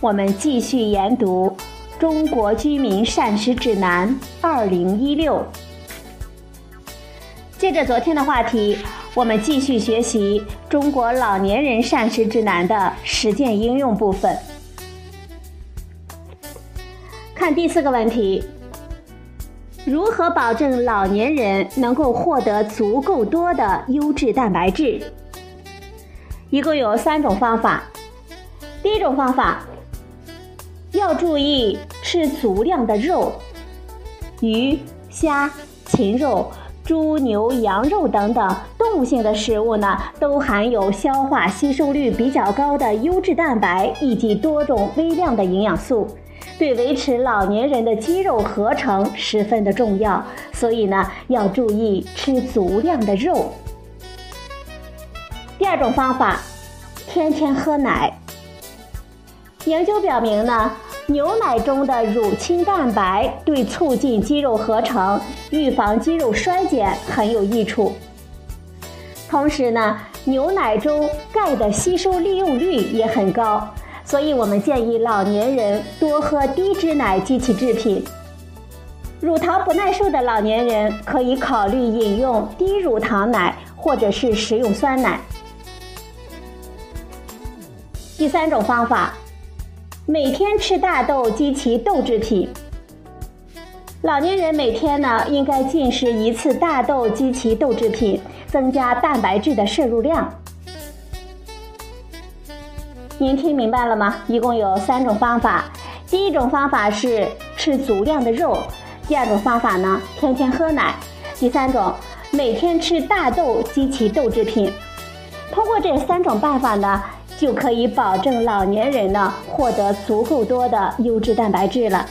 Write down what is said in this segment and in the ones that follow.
我们继续研读《中国居民膳食指南（二零一六）》。接着昨天的话题，我们继续学习《中国老年人膳食指南》的实践应用部分。看第四个问题。如何保证老年人能够获得足够多的优质蛋白质？一共有三种方法。第一种方法，要注意吃足量的肉，鱼、虾、禽肉、猪、牛、羊肉等等动物性的食物呢，都含有消化吸收率比较高的优质蛋白以及多种微量的营养素。对维持老年人的肌肉合成十分的重要，所以呢要注意吃足量的肉。第二种方法，天天喝奶。研究表明呢，牛奶中的乳清蛋白对促进肌肉合成、预防肌肉衰减很有益处。同时呢，牛奶中钙的吸收利用率也很高。所以我们建议老年人多喝低脂奶及其制品。乳糖不耐受的老年人可以考虑饮用低乳糖奶或者是食用酸奶。第三种方法，每天吃大豆及其豆制品。老年人每天呢应该进食一次大豆及其豆制品，增加蛋白质的摄入量。您听明白了吗？一共有三种方法。第一种方法是吃足量的肉，第二种方法呢，天天喝奶，第三种每天吃大豆及其豆制品。通过这三种办法呢，就可以保证老年人呢获得足够多的优质蛋白质了。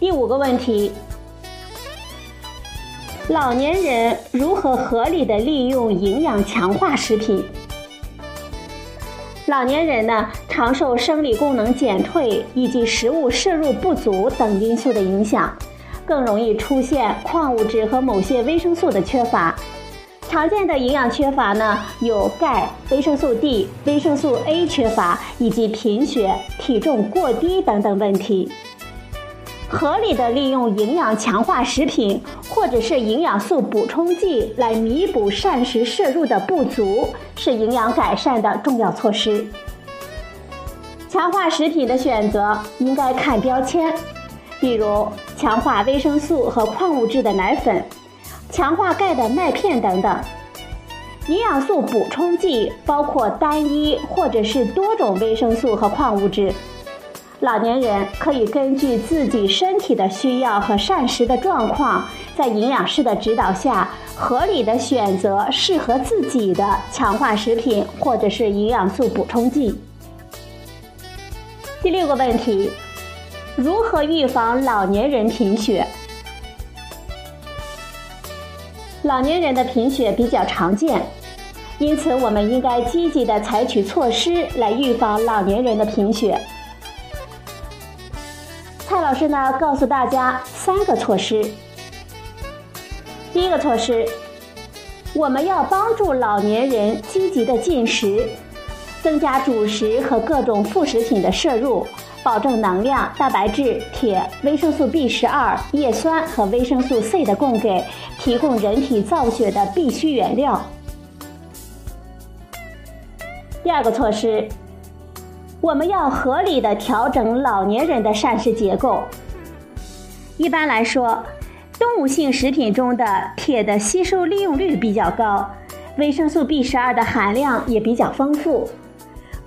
第五个问题。老年人如何合理的利用营养强化食品？老年人呢，常受生理功能减退以及食物摄入不足等因素的影响，更容易出现矿物质和某些维生素的缺乏。常见的营养缺乏呢，有钙、维生素 D、维生素 A 缺乏，以及贫血、体重过低等等问题。合理的利用营养强化食品或者是营养素补充剂来弥补膳食摄入的不足，是营养改善的重要措施。强化食品的选择应该看标签，比如强化维生素和矿物质的奶粉，强化钙的麦片等等。营养素补充剂包括单一或者是多种维生素和矿物质。老年人可以根据自己身体的需要和膳食的状况，在营养师的指导下，合理的选择适合自己的强化食品或者是营养素补充剂。第六个问题，如何预防老年人贫血？老年人的贫血比较常见，因此我们应该积极的采取措施来预防老年人的贫血。蔡老师呢，告诉大家三个措施。第一个措施，我们要帮助老年人积极的进食，增加主食和各种副食品的摄入，保证能量、蛋白质、铁、维生素 B 十二、叶酸和维生素 C 的供给，提供人体造血的必需原料。第二个措施。我们要合理的调整老年人的膳食结构。一般来说，动物性食品中的铁的吸收利用率比较高，维生素 B 十二的含量也比较丰富，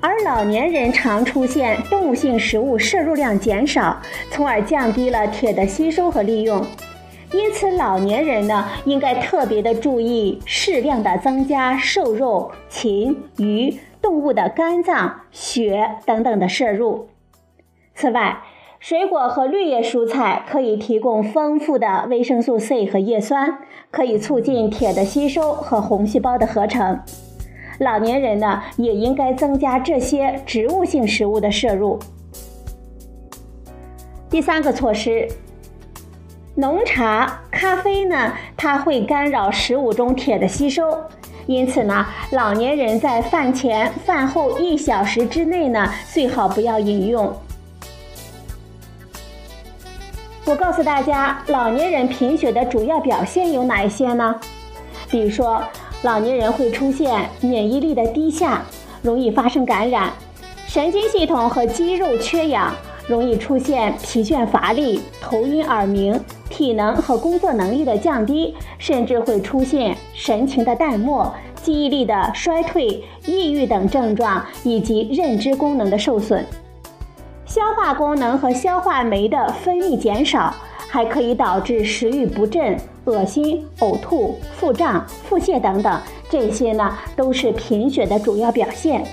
而老年人常出现动物性食物摄入量减少，从而降低了铁的吸收和利用。因此，老年人呢应该特别的注意适量的增加瘦肉、禽、鱼。动物的肝脏、血等等的摄入。此外，水果和绿叶蔬菜可以提供丰富的维生素 C 和叶酸，可以促进铁的吸收和红细胞的合成。老年人呢，也应该增加这些植物性食物的摄入。第三个措施，浓茶、咖啡呢，它会干扰食物中铁的吸收，因此呢，老年人在饭前、饭后一小时之内呢，最好不要饮用。我告诉大家，老年人贫血的主要表现有哪一些呢？比如说，老年人会出现免疫力的低下，容易发生感染，神经系统和肌肉缺氧。容易出现疲倦乏力、头晕耳鸣、体能和工作能力的降低，甚至会出现神情的淡漠、记忆力的衰退、抑郁等症状，以及认知功能的受损。消化功能和消化酶的分泌减少，还可以导致食欲不振、恶心、呕吐、腹胀、腹泻等等。这些呢，都是贫血的主要表现。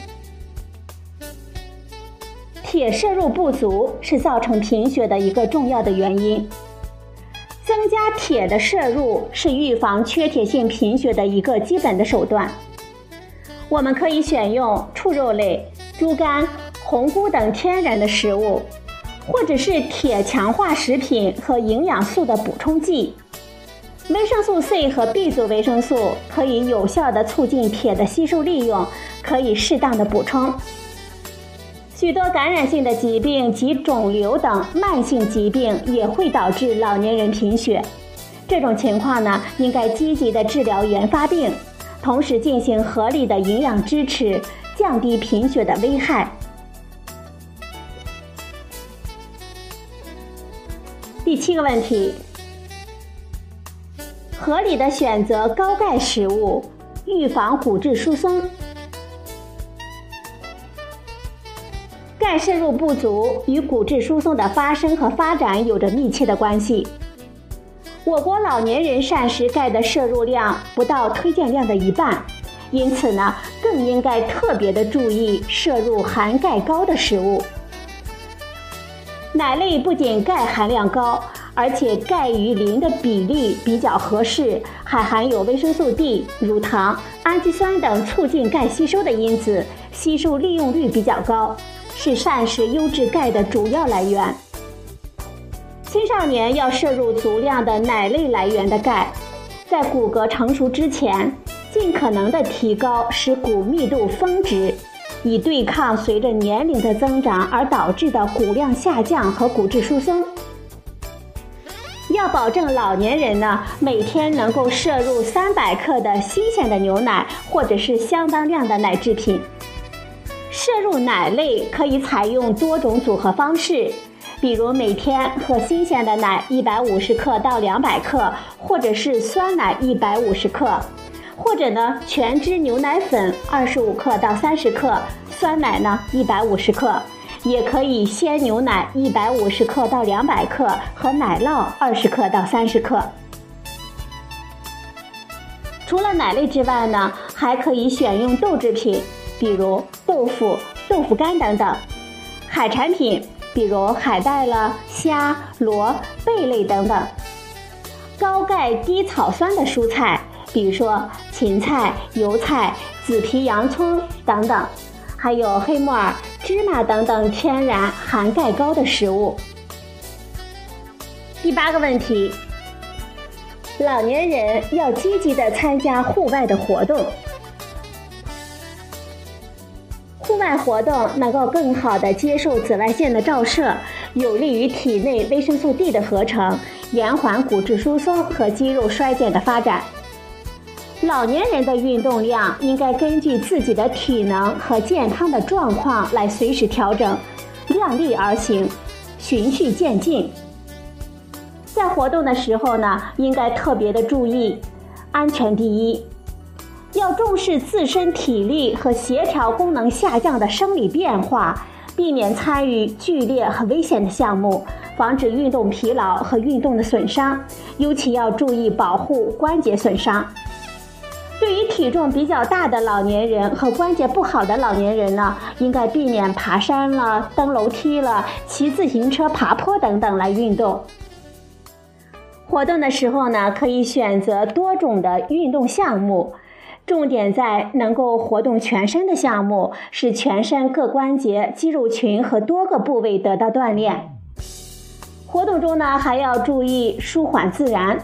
铁摄入不足是造成贫血的一个重要的原因。增加铁的摄入是预防缺铁性贫血的一个基本的手段。我们可以选用畜肉类、猪肝、红菇等天然的食物，或者是铁强化食品和营养素的补充剂。维生素 C 和 B 族维生素可以有效的促进铁的吸收利用，可以适当的补充。许多感染性的疾病及肿瘤等慢性疾病也会导致老年人贫血。这种情况呢，应该积极的治疗原发病，同时进行合理的营养支持，降低贫血的危害。第七个问题：合理的选择高钙食物，预防骨质疏松。钙摄入不足与骨质疏松的发生和发展有着密切的关系。我国老年人膳食钙的摄入量不到推荐量的一半，因此呢，更应该特别的注意摄入含钙高的食物。奶类不仅钙含量高，而且钙与磷的比例比较合适，还含有维生素 D、乳糖、氨基酸等促进钙吸收的因子，吸收利用率比较高。是膳食优质钙的主要来源。青少年要摄入足量的奶类来源的钙，在骨骼成熟之前，尽可能的提高使骨密度峰值，以对抗随着年龄的增长而导致的骨量下降和骨质疏松。要保证老年人呢每天能够摄入三百克的新鲜的牛奶，或者是相当量的奶制品。摄入奶类可以采用多种组合方式，比如每天喝新鲜的奶一百五十克到两百克，或者是酸奶一百五十克，或者呢全脂牛奶粉二十五克到三十克，酸奶呢一百五十克，也可以鲜牛奶一百五十克到两百克和奶酪二十克到三十克。除了奶类之外呢，还可以选用豆制品。比如豆腐、豆腐干等等，海产品，比如海带了、虾、螺、贝类等等，高钙低草酸的蔬菜，比如说芹菜、油菜、紫皮洋葱等等，还有黑木耳、芝麻等等天然含钙高的食物。第八个问题，老年人要积极的参加户外的活动。户外活动能够更好的接受紫外线的照射，有利于体内维生素 D 的合成，延缓骨质疏松和肌肉衰减的发展。老年人的运动量应该根据自己的体能和健康的状况来随时调整，量力而行，循序渐进。在活动的时候呢，应该特别的注意安全第一。要重视自身体力和协调功能下降的生理变化，避免参与剧烈和危险的项目，防止运动疲劳和运动的损伤，尤其要注意保护关节损伤。对于体重比较大的老年人和关节不好的老年人呢，应该避免爬山了、登楼梯了、骑自行车、爬坡等等来运动。活动的时候呢，可以选择多种的运动项目，重点在能够活动全身的项目，使全身各关节、肌肉群和多个部位得到锻炼。活动中呢，还要注意舒缓自然。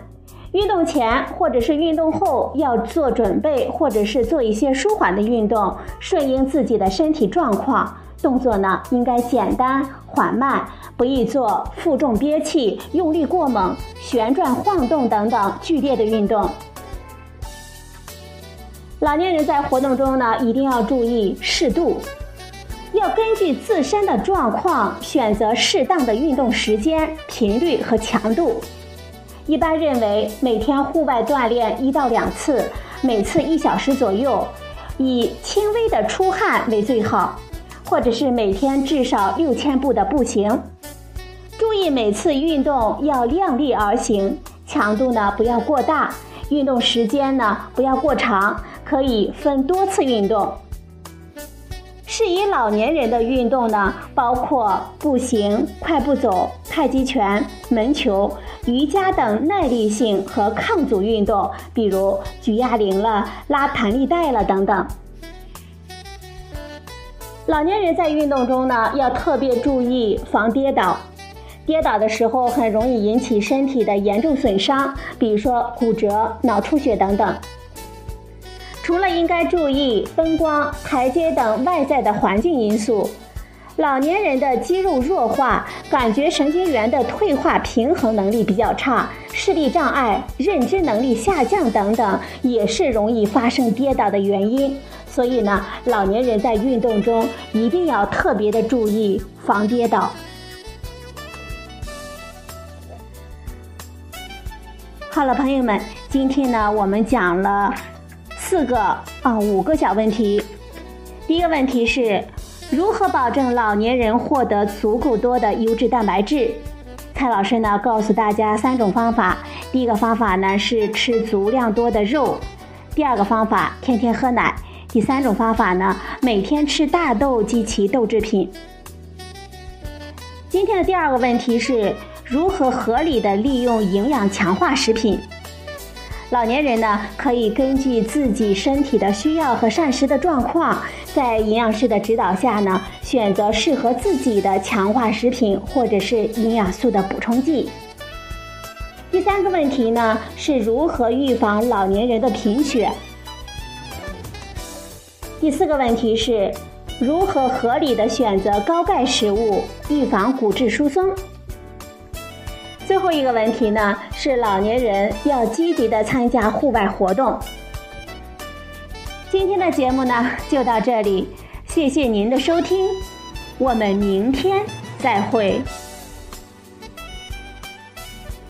运动前或者是运动后要做准备，或者是做一些舒缓的运动，顺应自己的身体状况。动作呢，应该简单缓慢，不宜做负重憋气、用力过猛、旋转晃动等等剧烈的运动。老年人在活动中呢，一定要注意适度，要根据自身的状况选择适当的运动时间、频率和强度。一般认为，每天户外锻炼一到两次，每次一小时左右，以轻微的出汗为最好。或者是每天至少六千步的步行，注意每次运动要量力而行，强度呢不要过大，运动时间呢不要过长，可以分多次运动。适宜老年人的运动呢，包括步行、快步走、太极拳、门球、瑜伽等耐力性和抗阻运动，比如举哑铃了、拉弹力带了等等。老年人在运动中呢，要特别注意防跌倒。跌倒的时候很容易引起身体的严重损伤，比如说骨折、脑出血等等。除了应该注意灯光、台阶等外在的环境因素，老年人的肌肉弱化、感觉神经元的退化、平衡能力比较差、视力障碍、认知能力下降等等，也是容易发生跌倒的原因。所以呢，老年人在运动中一定要特别的注意防跌倒。好了，朋友们，今天呢我们讲了四个啊五个小问题。第一个问题是如何保证老年人获得足够多的优质蛋白质？蔡老师呢告诉大家三种方法。第一个方法呢是吃足量多的肉，第二个方法天天喝奶。第三种方法呢，每天吃大豆及其豆制品。今天的第二个问题是如何合理的利用营养强化食品？老年人呢，可以根据自己身体的需要和膳食的状况，在营养师的指导下呢，选择适合自己的强化食品或者是营养素的补充剂。第三个问题呢，是如何预防老年人的贫血？第四个问题是，如何合理的选择高钙食物，预防骨质疏松？最后一个问题呢，是老年人要积极的参加户外活动。今天的节目呢，就到这里，谢谢您的收听，我们明天再会。